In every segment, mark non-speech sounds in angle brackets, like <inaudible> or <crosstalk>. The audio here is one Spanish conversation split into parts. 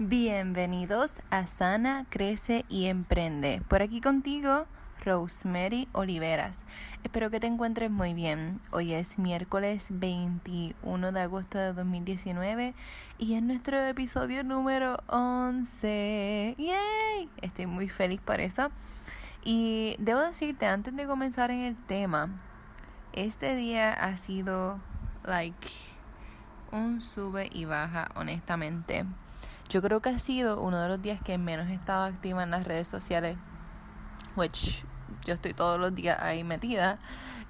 Bienvenidos a Sana, Crece y Emprende. Por aquí contigo, Rosemary Oliveras. Espero que te encuentres muy bien. Hoy es miércoles 21 de agosto de 2019 y es nuestro episodio número 11. ¡Yay! Estoy muy feliz por eso. Y debo decirte, antes de comenzar en el tema, este día ha sido, like, un sube y baja, honestamente. Yo creo que ha sido uno de los días que menos he estado activa en las redes sociales, which yo estoy todos los días ahí metida.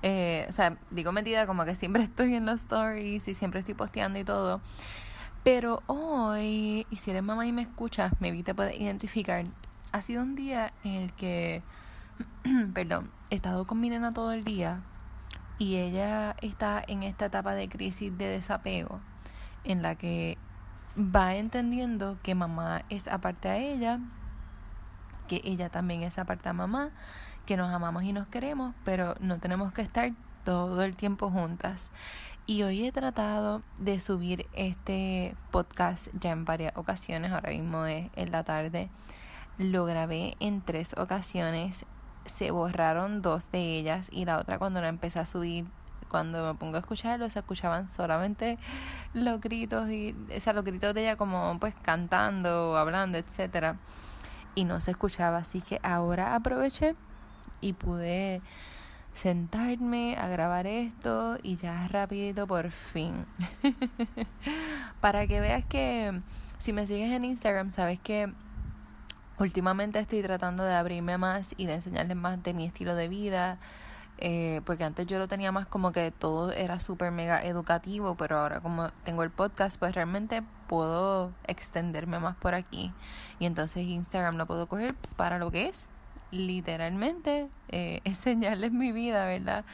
Eh, o sea, digo metida como que siempre <laughs> estoy en los stories y siempre estoy posteando y todo. Pero hoy, y si eres mamá y me escuchas, maybe te puedes identificar. Ha sido un día en el que, <clears throat> perdón, he estado con mi nena todo el día y ella está en esta etapa de crisis de desapego en la que va entendiendo que mamá es aparte a ella, que ella también es aparte a mamá, que nos amamos y nos queremos, pero no tenemos que estar todo el tiempo juntas. Y hoy he tratado de subir este podcast ya en varias ocasiones, ahora mismo es en la tarde. Lo grabé en tres ocasiones, se borraron dos de ellas y la otra cuando la empecé a subir cuando me pongo a escucharlo se escuchaban solamente los gritos y o sea, los gritos de ella como pues cantando hablando, etcétera. Y no se escuchaba, así que ahora aproveché y pude sentarme a grabar esto y ya rapidito por fin. <laughs> Para que veas que si me sigues en Instagram, sabes que últimamente estoy tratando de abrirme más y de enseñarles más de mi estilo de vida, eh, porque antes yo lo tenía más como que todo era súper mega educativo, pero ahora como tengo el podcast, pues realmente puedo extenderme más por aquí. Y entonces Instagram lo puedo coger para lo que es, literalmente, eh, <laughs> enseñarles mi vida, ¿verdad?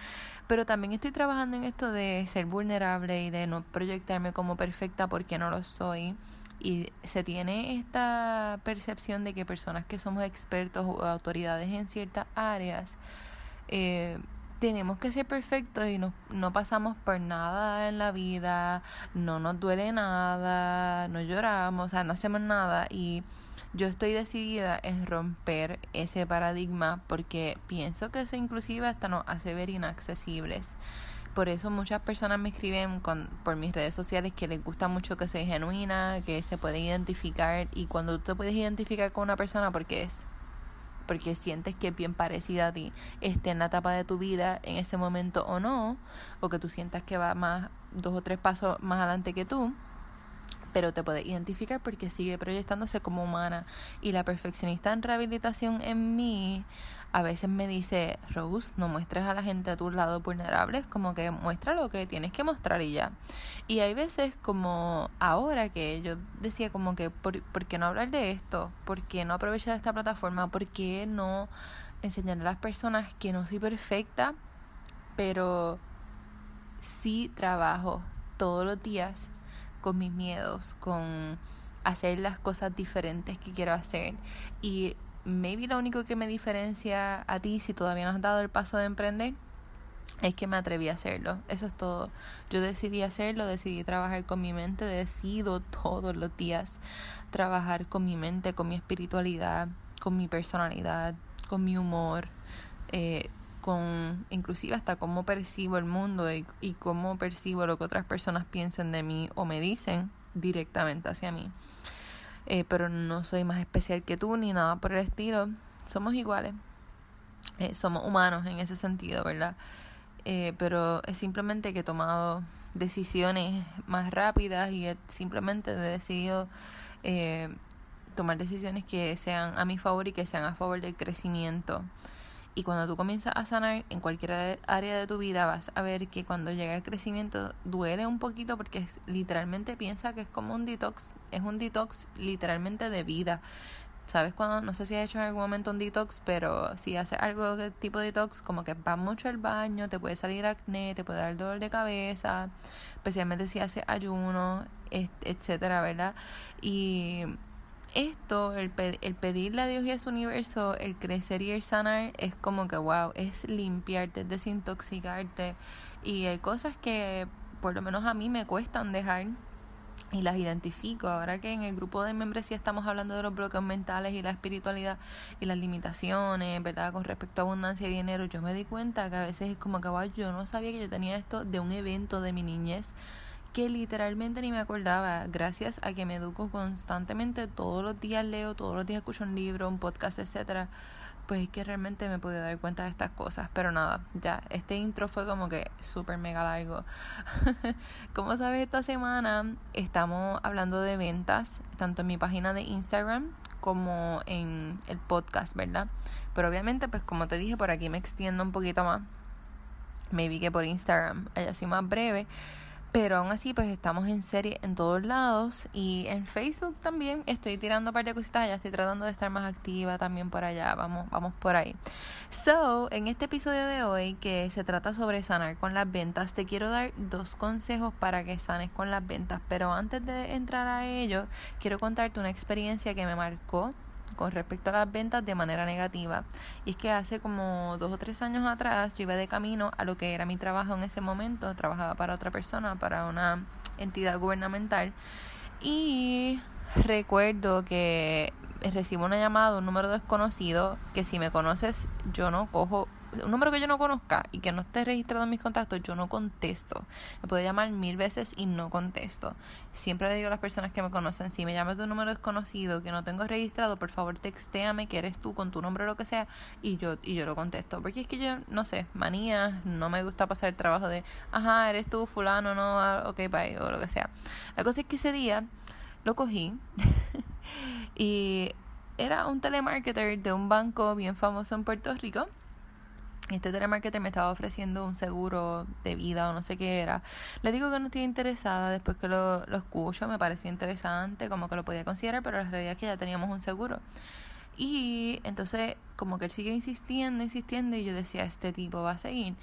Pero también estoy trabajando en esto de ser vulnerable y de no proyectarme como perfecta porque no lo soy. Y se tiene esta percepción de que personas que somos expertos o autoridades en ciertas áreas, eh, tenemos que ser perfectos y no, no pasamos por nada en la vida, no nos duele nada, no lloramos, o sea, no hacemos nada y yo estoy decidida en romper ese paradigma porque pienso que eso inclusive hasta nos hace ver inaccesibles. Por eso muchas personas me escriben con, por mis redes sociales que les gusta mucho que soy genuina, que se puede identificar y cuando tú te puedes identificar con una persona porque es porque sientes que es bien parecida a ti, esté en la etapa de tu vida en ese momento o no, o que tú sientas que va más dos o tres pasos más adelante que tú, pero te puedes identificar porque sigue proyectándose como humana. Y la perfeccionista en rehabilitación en mí a veces me dice, Rose, no muestres a la gente a tus lados vulnerables, como que muestra lo que tienes que mostrar y ya. Y hay veces como ahora que yo decía como que, ¿por, ¿por qué no hablar de esto? ¿Por qué no aprovechar esta plataforma? ¿Por qué no enseñar a las personas que no soy perfecta, pero sí trabajo todos los días con mis miedos, con hacer las cosas diferentes que quiero hacer. Y maybe lo único que me diferencia a ti si todavía no has dado el paso de emprender es que me atreví a hacerlo. Eso es todo. Yo decidí hacerlo, decidí trabajar con mi mente, decido todos los días trabajar con mi mente, con mi espiritualidad, con mi personalidad, con mi humor. Eh, con inclusive hasta cómo percibo el mundo y, cómo percibo lo que otras personas piensan de mí o me dicen directamente hacia mí. Eh, pero no soy más especial que tú ni nada por el estilo. Somos iguales. Eh, somos humanos en ese sentido, ¿verdad? Eh, pero es simplemente que he tomado decisiones más rápidas y he simplemente he decidido tomar decisiones que sean a mi favor y que sean a favor del crecimiento. Y cuando tú comienzas a sanar en cualquier área de tu vida, vas a ver que cuando llega el crecimiento duele un poquito porque literalmente piensa que es como un detox, es un detox literalmente de vida. ¿Sabes cuando? No sé si has hecho en algún momento un detox, pero si haces algo de tipo detox, como que vas mucho al baño, te puede salir acné, te puede dar dolor de cabeza, especialmente si haces ayuno, etcétera, ¿verdad? Y esto, el, el pedirle a Dios y a su universo, el crecer y el sanar, es como que, wow, es limpiarte, es desintoxicarte. Y hay cosas que por lo menos a mí me cuestan dejar. y las identifico. Ahora que en el grupo de membresía estamos hablando de los bloques mentales y la espiritualidad y las limitaciones, ¿verdad? Con respecto a abundancia y dinero, yo me di cuenta que a veces es como que yo no sabía que yo tenía esto de un evento de mi niñez que literalmente ni me acordaba, gracias a que me educo constantemente, todos los días leo, todos los días escucho un libro, un podcast, etcétera pues es que realmente me pude dar cuenta de estas cosas. Pero nada, ya, este intro fue como que súper mega largo. <laughs> como sabes, esta semana estamos hablando de ventas, tanto en mi página de Instagram como en el podcast, ¿verdad? Pero obviamente, pues como te dije, por aquí me extiendo un poquito más. Me vi que por Instagram haya sido más breve. Pero aún así, pues estamos en serie en todos lados y en Facebook también estoy tirando un de cositas ya estoy tratando de estar más activa también por allá, vamos, vamos por ahí. So, en este episodio de hoy que se trata sobre sanar con las ventas, te quiero dar dos consejos para que sanes con las ventas, pero antes de entrar a ello, quiero contarte una experiencia que me marcó con respecto a las ventas de manera negativa. Y es que hace como dos o tres años atrás yo iba de camino a lo que era mi trabajo en ese momento. Trabajaba para otra persona, para una entidad gubernamental. Y recuerdo que recibo una llamada de un número desconocido que si me conoces yo no cojo un número que yo no conozca y que no esté registrado en mis contactos, yo no contesto. Me puede llamar mil veces y no contesto. Siempre le digo a las personas que me conocen, si me llamas de un número desconocido que no tengo registrado, por favor textéame que eres tú con tu nombre o lo que sea y yo, y yo lo contesto. Porque es que yo, no sé, manía, no me gusta pasar el trabajo de, ajá, eres tú, fulano, no, ah, ok, bye, o lo que sea. La cosa es que ese día lo cogí <laughs> y era un telemarketer de un banco bien famoso en Puerto Rico este telemarketer me estaba ofreciendo un seguro de vida o no sé qué era. Le digo que no estoy interesada, después que lo, escucho me pareció interesante, como que lo podía considerar, pero la realidad es que ya teníamos un seguro. Y entonces como que él sigue insistiendo, insistiendo y yo decía, este tipo va a seguir.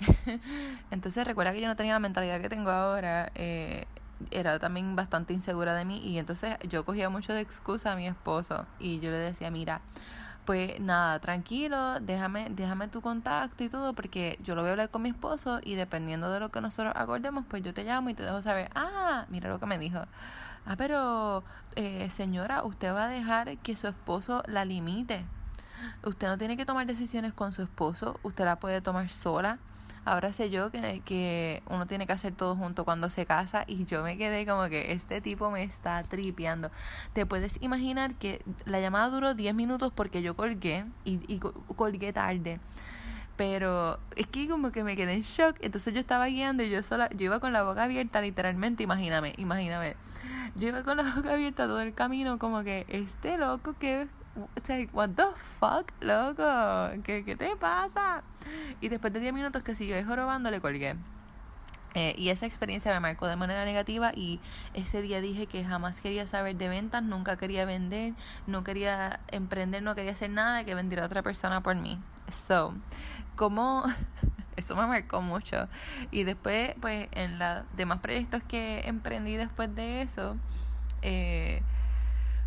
<laughs> entonces recuerda que yo no tenía la mentalidad que tengo ahora. Eh, era también bastante insegura de mí y entonces yo cogía mucho de excusa a mi esposo y yo le decía, mira, pues nada, tranquilo, déjame, déjame tu contacto y todo, porque yo lo voy a hablar con mi esposo y dependiendo de lo que nosotros acordemos, pues yo te llamo y te dejo saber, ah, mira lo que me dijo. Ah, pero eh, señora, usted va a dejar que su esposo la limite. Usted no tiene que tomar decisiones con su esposo, usted la puede tomar sola. Ahora sé yo que, que uno tiene que hacer todo junto cuando se casa y yo me quedé como que este tipo me está tripeando. Te puedes imaginar que la llamada duró 10 minutos porque yo colgué y, y colgué tarde. Pero es que como que me quedé en shock, entonces yo estaba guiando y yo sola, yo iba con la boca abierta literalmente, imagíname, imagíname, yo iba con la boca abierta todo el camino como que este loco que what the fuck, loco, ¿qué, qué te pasa? Y después de 10 minutos que siguió jorobando, le colgué. Eh, y esa experiencia me marcó de manera negativa y ese día dije que jamás quería saber de ventas, nunca quería vender, no quería emprender, no quería hacer nada que vendiera a otra persona por mí. So, como <laughs> eso me marcó mucho. Y después, pues en los demás proyectos que emprendí después de eso, eh,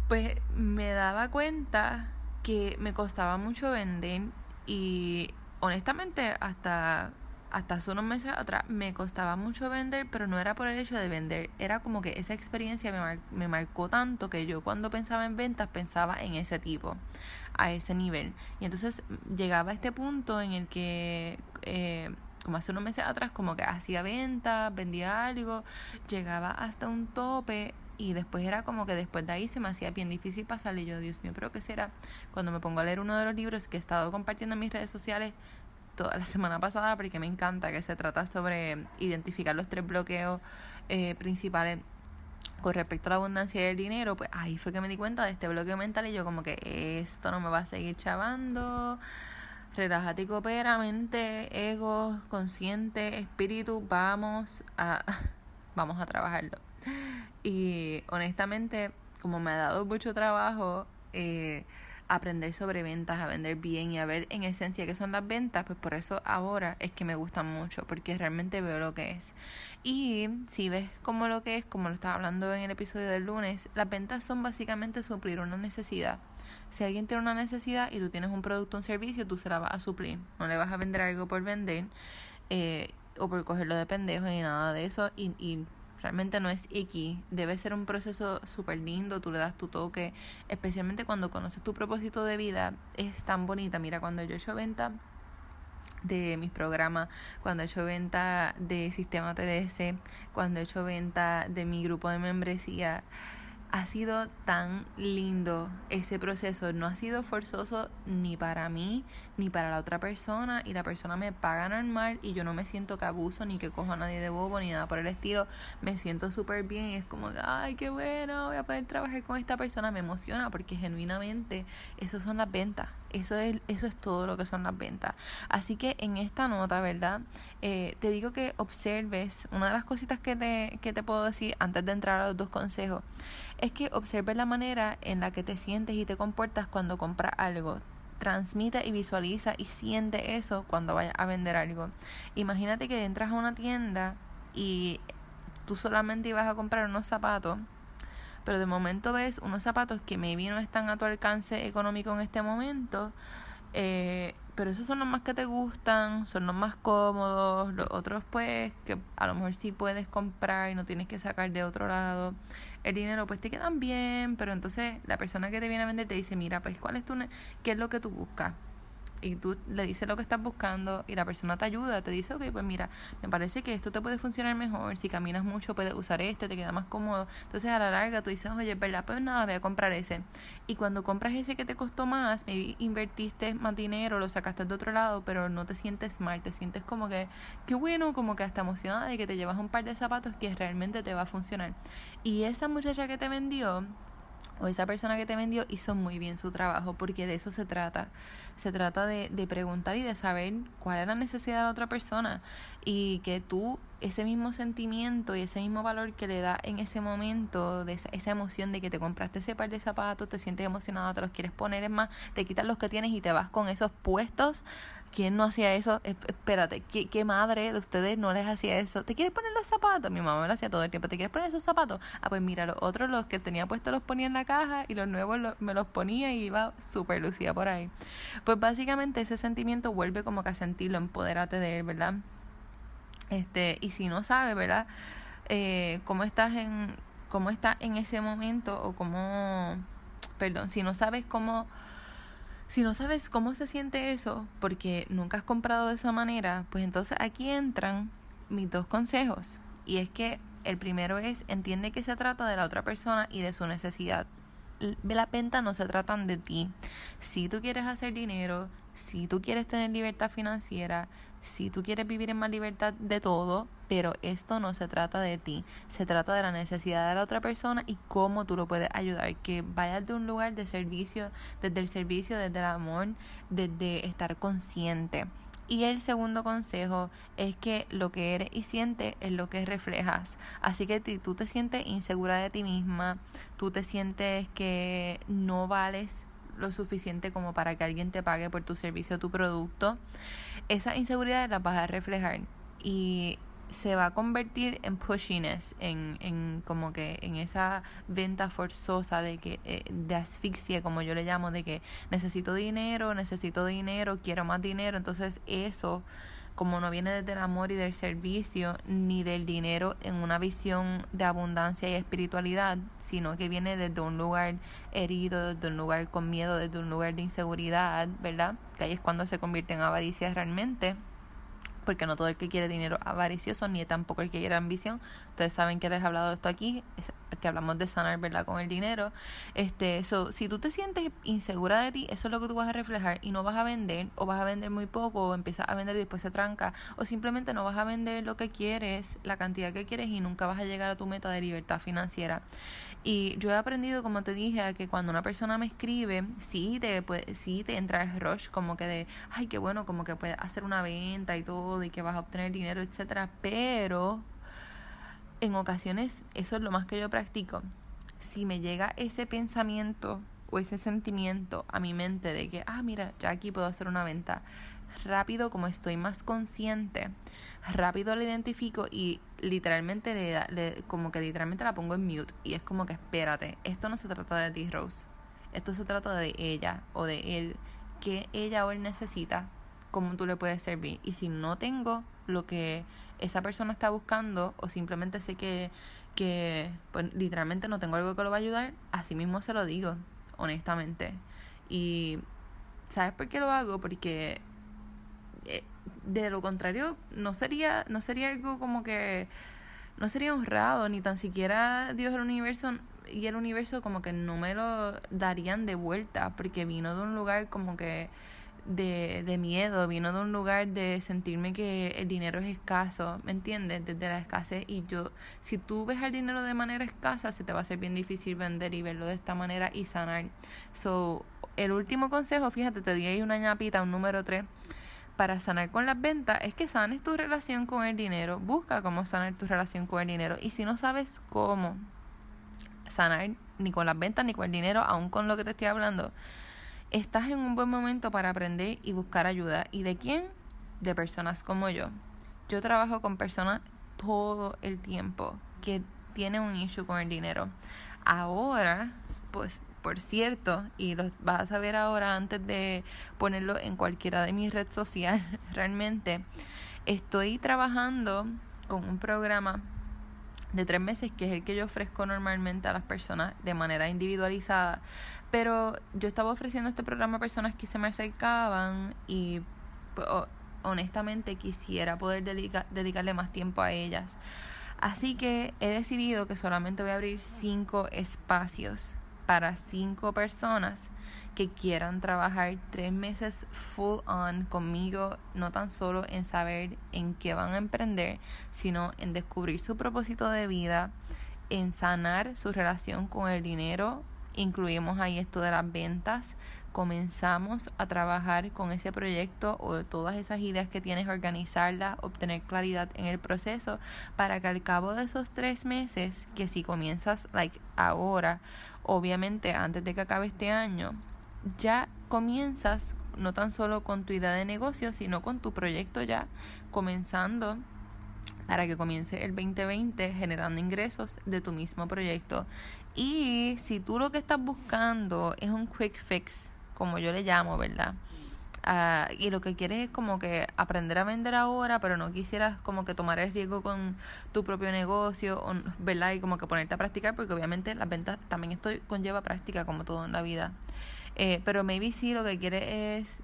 pues me daba cuenta que me costaba mucho vender y honestamente hasta hasta hace unos meses atrás me costaba mucho vender, pero no era por el hecho de vender, era como que esa experiencia me, me marcó tanto que yo cuando pensaba en ventas pensaba en ese tipo, a ese nivel. Y entonces llegaba a este punto en el que... Eh, como hace unos meses atrás, como que hacía ventas, vendía algo, llegaba hasta un tope y después era como que después de ahí se me hacía bien difícil pasarle. Y yo, Dios mío, pero ¿qué será? Cuando me pongo a leer uno de los libros que he estado compartiendo en mis redes sociales toda la <laughs> semana pasada, porque me encanta, que se trata sobre identificar los tres bloqueos eh, principales con respecto a la abundancia y el dinero, pues ahí fue que me di cuenta de este bloqueo mental y yo como que esto no me va a seguir chavando. Relájate y coopera, mente, ego, consciente, espíritu, vamos a, <laughs> vamos a trabajarlo. <laughs> Y honestamente, como me ha dado mucho trabajo eh, aprender sobre ventas, a vender bien y a ver en esencia qué son las ventas, pues por eso ahora es que me gustan mucho, porque realmente veo lo que es. Y si ves como lo que es, como lo estaba hablando en el episodio del lunes, las ventas son básicamente suplir una necesidad. Si alguien tiene una necesidad y tú tienes un producto o un servicio, tú se la vas a suplir. No le vas a vender algo por vender eh, o por cogerlo de pendejo ni nada de eso. Y, realmente no es icky, debe ser un proceso súper lindo, tú le das tu toque, especialmente cuando conoces tu propósito de vida, es tan bonita. Mira, cuando yo he hecho venta de mis programas, cuando he hecho venta de sistema TDS, cuando he hecho venta de mi grupo de membresía, ha sido tan lindo ese proceso. No ha sido forzoso ni para mí ni para la otra persona. Y la persona me paga normal y yo no me siento que abuso ni que cojo a nadie de bobo ni nada por el estilo. Me siento súper bien y es como ay, qué bueno, voy a poder trabajar con esta persona. Me emociona porque genuinamente esas son las ventas. Eso es, eso es todo lo que son las ventas. Así que en esta nota, ¿verdad? Eh, te digo que observes, una de las cositas que te, que te puedo decir antes de entrar a los dos consejos, es que observes la manera en la que te sientes y te comportas cuando compras algo. Transmite y visualiza y siente eso cuando vayas a vender algo. Imagínate que entras a una tienda y tú solamente ibas a comprar unos zapatos pero de momento ves unos zapatos que maybe no están a tu alcance económico en este momento, eh, pero esos son los más que te gustan, son los más cómodos, los otros pues que a lo mejor sí puedes comprar y no tienes que sacar de otro lado. El dinero pues te quedan bien, pero entonces la persona que te viene a vender te dice, mira, pues cuál es tu, qué es lo que tú buscas y tú le dices lo que estás buscando y la persona te ayuda, te dice, ok, pues mira, me parece que esto te puede funcionar mejor, si caminas mucho puedes usar este, te queda más cómodo. Entonces a la larga tú dices, oye, ¿verdad? Pues nada, voy a comprar ese. Y cuando compras ese que te costó más, invertiste más dinero, lo sacaste de otro lado, pero no te sientes mal, te sientes como que, qué bueno, como que hasta emocionada de que te llevas un par de zapatos que realmente te va a funcionar. Y esa muchacha que te vendió, o esa persona que te vendió hizo muy bien su trabajo, porque de eso se trata. Se trata de, de preguntar y de saber cuál es la necesidad de la otra persona y que tú ese mismo sentimiento y ese mismo valor que le da en ese momento, de esa, esa, emoción de que te compraste ese par de zapatos, te sientes emocionada, te los quieres poner, es más, te quitas los que tienes y te vas con esos puestos. ¿Quién no hacía eso? Espérate, ¿qué, ¿qué, madre de ustedes no les hacía eso? ¿Te quieres poner los zapatos? Mi mamá me lo hacía todo el tiempo. ¿Te quieres poner esos zapatos? Ah, pues mira, los otros, los que tenía puestos los ponía en la caja y los nuevos me los ponía y iba súper lucía por ahí. Pues básicamente ese sentimiento vuelve como que a sentirlo, empodérate de él, ¿verdad? Este, y si no sabes, ¿verdad? Eh, cómo estás en cómo estás en ese momento o cómo perdón, si no sabes cómo si no sabes cómo se siente eso porque nunca has comprado de esa manera, pues entonces aquí entran mis dos consejos y es que el primero es entiende que se trata de la otra persona y de su necesidad. La venta no se tratan de ti. Si tú quieres hacer dinero, si tú quieres tener libertad financiera, si tú quieres vivir en más libertad de todo, pero esto no se trata de ti, se trata de la necesidad de la otra persona y cómo tú lo puedes ayudar, que vayas de un lugar de servicio, desde el servicio, desde el amor, desde estar consciente. Y el segundo consejo es que lo que eres y sientes es lo que reflejas. Así que si tú te sientes insegura de ti misma, tú te sientes que no vales lo suficiente como para que alguien te pague por tu servicio o tu producto, esa inseguridad la vas a reflejar y se va a convertir en pushiness, en, en como que en esa venta forzosa de que eh, de asfixia, como yo le llamo, de que necesito dinero, necesito dinero, quiero más dinero, entonces eso como no viene desde el amor y del servicio ni del dinero en una visión de abundancia y espiritualidad, sino que viene desde un lugar herido, desde un lugar con miedo, desde un lugar de inseguridad, ¿verdad? Que ahí es cuando se convierte en avaricia realmente porque no todo el que quiere dinero avaricioso, ni tampoco el que quiere ambición. Ustedes saben que les he hablado de esto aquí, que hablamos de sanar, ¿verdad? Con el dinero. Este, eso si tú te sientes insegura de ti, eso es lo que tú vas a reflejar y no vas a vender, o vas a vender muy poco, o empiezas a vender y después se tranca, o simplemente no vas a vender lo que quieres, la cantidad que quieres y nunca vas a llegar a tu meta de libertad financiera. Y yo he aprendido, como te dije, a que cuando una persona me escribe, sí te, puede, sí te entra el rush, como que de, ay, qué bueno, como que puedes hacer una venta y todo, y que vas a obtener dinero, etcétera, pero en ocasiones eso es lo más que yo practico. Si me llega ese pensamiento o ese sentimiento a mi mente de que, ah, mira, ya aquí puedo hacer una venta, rápido, como estoy más consciente, rápido lo identifico y literalmente le, como que literalmente la pongo en mute y es como que espérate, esto no se trata de ti, Rose, esto se trata de ella o de él, que ella o él necesita cómo tú le puedes servir. Y si no tengo lo que esa persona está buscando o simplemente sé que, que pues, literalmente no tengo algo que lo va a ayudar, así mismo se lo digo, honestamente. Y ¿sabes por qué lo hago? Porque eh, de lo contrario no sería no sería algo como que no sería honrado ni tan siquiera Dios el universo y el universo como que no me lo darían de vuelta porque vino de un lugar como que de, de miedo, vino de un lugar de sentirme que el dinero es escaso, ¿me entiendes? Desde la escasez y yo, si tú ves el dinero de manera escasa, se te va a hacer bien difícil vender y verlo de esta manera y sanar. So, el último consejo, fíjate, te di ahí una ñapita, un número 3 para sanar con las ventas es que sanes tu relación con el dinero. Busca cómo sanar tu relación con el dinero. Y si no sabes cómo sanar ni con las ventas ni con el dinero, aún con lo que te estoy hablando, estás en un buen momento para aprender y buscar ayuda. ¿Y de quién? De personas como yo. Yo trabajo con personas todo el tiempo que tienen un issue con el dinero. Ahora, pues por cierto, y lo vas a saber ahora antes de ponerlo en cualquiera de mis redes <laughs> sociales, realmente estoy trabajando con un programa de tres meses que es el que yo ofrezco normalmente a las personas de manera individualizada. Pero yo estaba ofreciendo este programa a personas que se me acercaban y pues, honestamente quisiera poder dedicarle más tiempo a ellas. Así que he decidido que solamente voy a abrir cinco espacios para cinco personas que quieran trabajar tres meses full on conmigo, no tan solo en saber en qué van a emprender, sino en descubrir su propósito de vida, en sanar su relación con el dinero, incluimos ahí esto de las ventas, comenzamos a trabajar con ese proyecto o todas esas ideas que tienes, organizarlas, obtener claridad en el proceso para que al cabo de esos tres meses, que si comienzas like ahora, obviamente antes de que acabe este año, ya comienzas no tan solo con tu idea de negocio, sino con tu proyecto ya comenzando para que comience el 2020 generando ingresos de tu mismo proyecto. Y si tú lo que estás buscando es un quick fix, como yo le llamo, ¿verdad? Ah, y lo que quieres es como que aprender a vender ahora, pero no quisieras como que tomar el riesgo con tu propio negocio, ¿verdad? Y como que ponerte a practicar, porque obviamente las ventas también esto conlleva práctica como todo en la vida. Eh, pero maybe sí lo que quieres es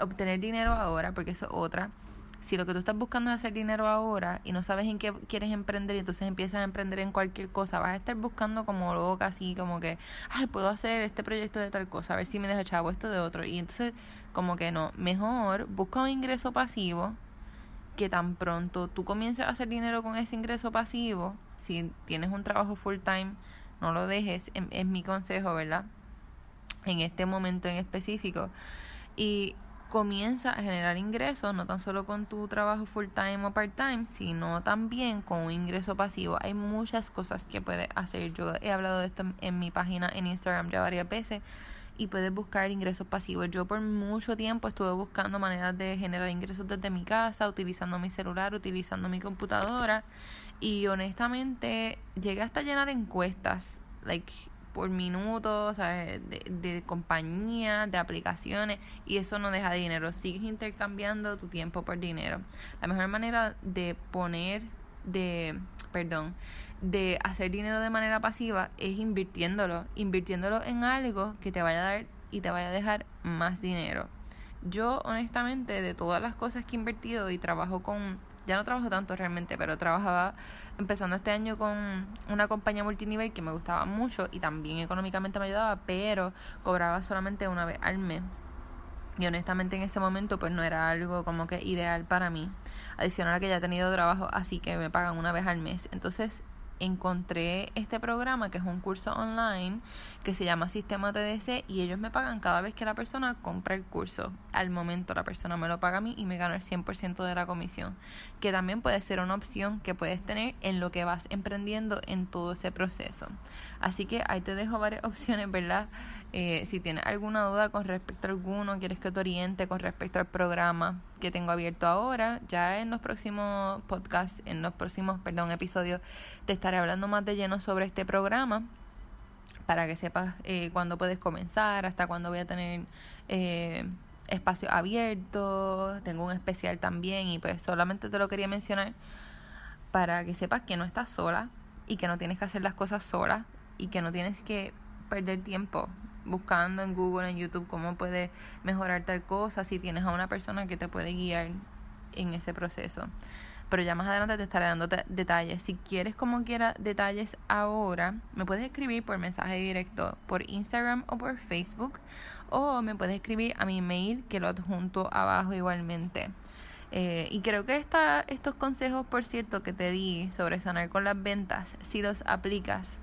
obtener dinero ahora, porque eso es otra si lo que tú estás buscando es hacer dinero ahora y no sabes en qué quieres emprender y entonces empiezas a emprender en cualquier cosa, vas a estar buscando como loca, así como que, ay, puedo hacer este proyecto de tal cosa, a ver si me deja chavo esto de otro. Y entonces, como que no, mejor busca un ingreso pasivo que tan pronto tú comiences a hacer dinero con ese ingreso pasivo, si tienes un trabajo full time, no lo dejes, es mi consejo, ¿verdad? En este momento en específico. Y comienza a generar ingresos, no tan solo con tu trabajo full time o part time, sino también con un ingreso pasivo. Hay muchas cosas que puedes hacer. Yo he hablado de esto en mi página en Instagram ya varias veces y puedes buscar ingresos pasivos. Yo por mucho tiempo estuve buscando maneras de generar ingresos desde mi casa, utilizando mi celular, utilizando mi computadora y honestamente llegué hasta llenar encuestas, like por minutos, ¿sabes? De, de compañía, de aplicaciones, y eso no deja dinero. Sigues intercambiando tu tiempo por dinero. La mejor manera de poner, de, perdón, de hacer dinero de manera pasiva es invirtiéndolo, invirtiéndolo en algo que te vaya a dar y te vaya a dejar más dinero. Yo honestamente de todas las cosas que he invertido y trabajo con ya no trabajo tanto realmente, pero trabajaba empezando este año con una compañía multinivel que me gustaba mucho y también económicamente me ayudaba, pero cobraba solamente una vez al mes. Y honestamente en ese momento pues no era algo como que ideal para mí. Adicional a que ya he tenido trabajo, así que me pagan una vez al mes. Entonces encontré este programa que es un curso online que se llama Sistema TDC y ellos me pagan cada vez que la persona compra el curso. Al momento la persona me lo paga a mí y me gano el 100% de la comisión, que también puede ser una opción que puedes tener en lo que vas emprendiendo en todo ese proceso. Así que ahí te dejo varias <laughs> opciones, ¿verdad? Eh, si tienes alguna duda con respecto a alguno, quieres que te oriente con respecto al programa que tengo abierto ahora, ya en los próximos podcasts, en los próximos, perdón, episodios, te estaré hablando más de lleno sobre este programa para que sepas eh, cuándo puedes comenzar, hasta cuándo voy a tener eh, espacio abierto, tengo un especial también y pues solamente te lo quería mencionar para que sepas que no estás sola y que no tienes que hacer las cosas sola y que no tienes que perder tiempo buscando en Google, en YouTube cómo puedes mejorar tal cosa si tienes a una persona que te puede guiar en ese proceso. Pero ya más adelante te estaré dando detalles. Si quieres como quiera detalles ahora, me puedes escribir por mensaje directo por Instagram o por Facebook. O me puedes escribir a mi mail que lo adjunto abajo igualmente. Eh, y creo que esta, estos consejos, por cierto, que te di sobre sanar con las ventas, si los aplicas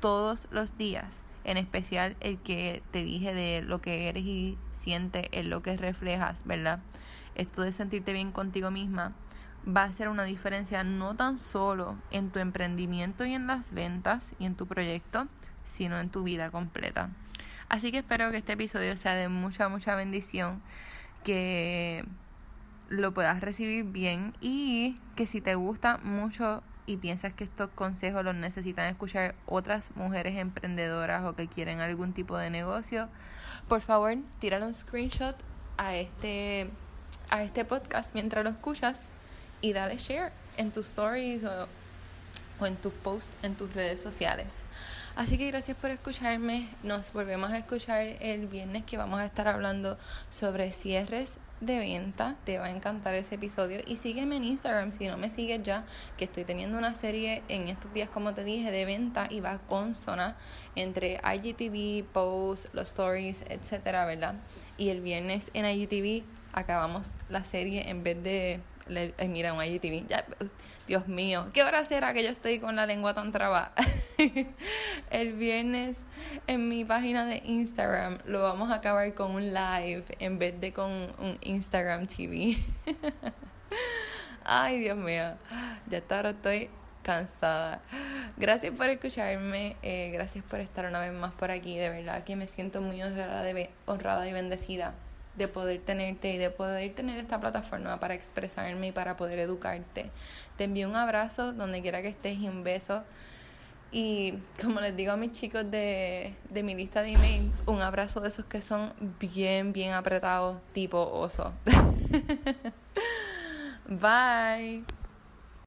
todos los días, en especial el que te dije de lo que eres y sientes, en lo que reflejas, ¿verdad? Esto de sentirte bien contigo misma va a ser una diferencia no tan solo en tu emprendimiento y en las ventas y en tu proyecto, sino en tu vida completa. Así que espero que este episodio sea de mucha, mucha bendición, que lo puedas recibir bien y que si te gusta mucho y piensas que estos consejos los necesitan escuchar otras mujeres emprendedoras o que quieren algún tipo de negocio, por favor, tírale un screenshot a este a este podcast mientras lo escuchas y dale share en tus stories o, o en tus posts en tus redes sociales. Así que gracias por escucharme. Nos volvemos a escuchar el viernes que vamos a estar hablando sobre cierres de venta. Te va a encantar ese episodio. Y sígueme en Instagram si no me sigues ya, que estoy teniendo una serie en estos días, como te dije, de venta y va con zona entre IGTV, posts, los stories, etcétera, ¿verdad? Y el viernes en IGTV acabamos la serie en vez de mira, un IGTV. Ya, Dios mío, ¿qué hora será que yo estoy con la lengua tan trabada? <laughs> el viernes en mi página de Instagram lo vamos a acabar con un live en vez de con un Instagram TV. <laughs> Ay, Dios mío, ya ahora estoy cansada. Gracias por escucharme, eh, gracias por estar una vez más por aquí, de verdad que me siento muy honrada y bendecida de poder tenerte y de poder tener esta plataforma para expresarme y para poder educarte. Te envío un abrazo donde quiera que estés y un beso. Y como les digo a mis chicos de, de mi lista de email, un abrazo de esos que son bien, bien apretados, tipo oso. <laughs> Bye.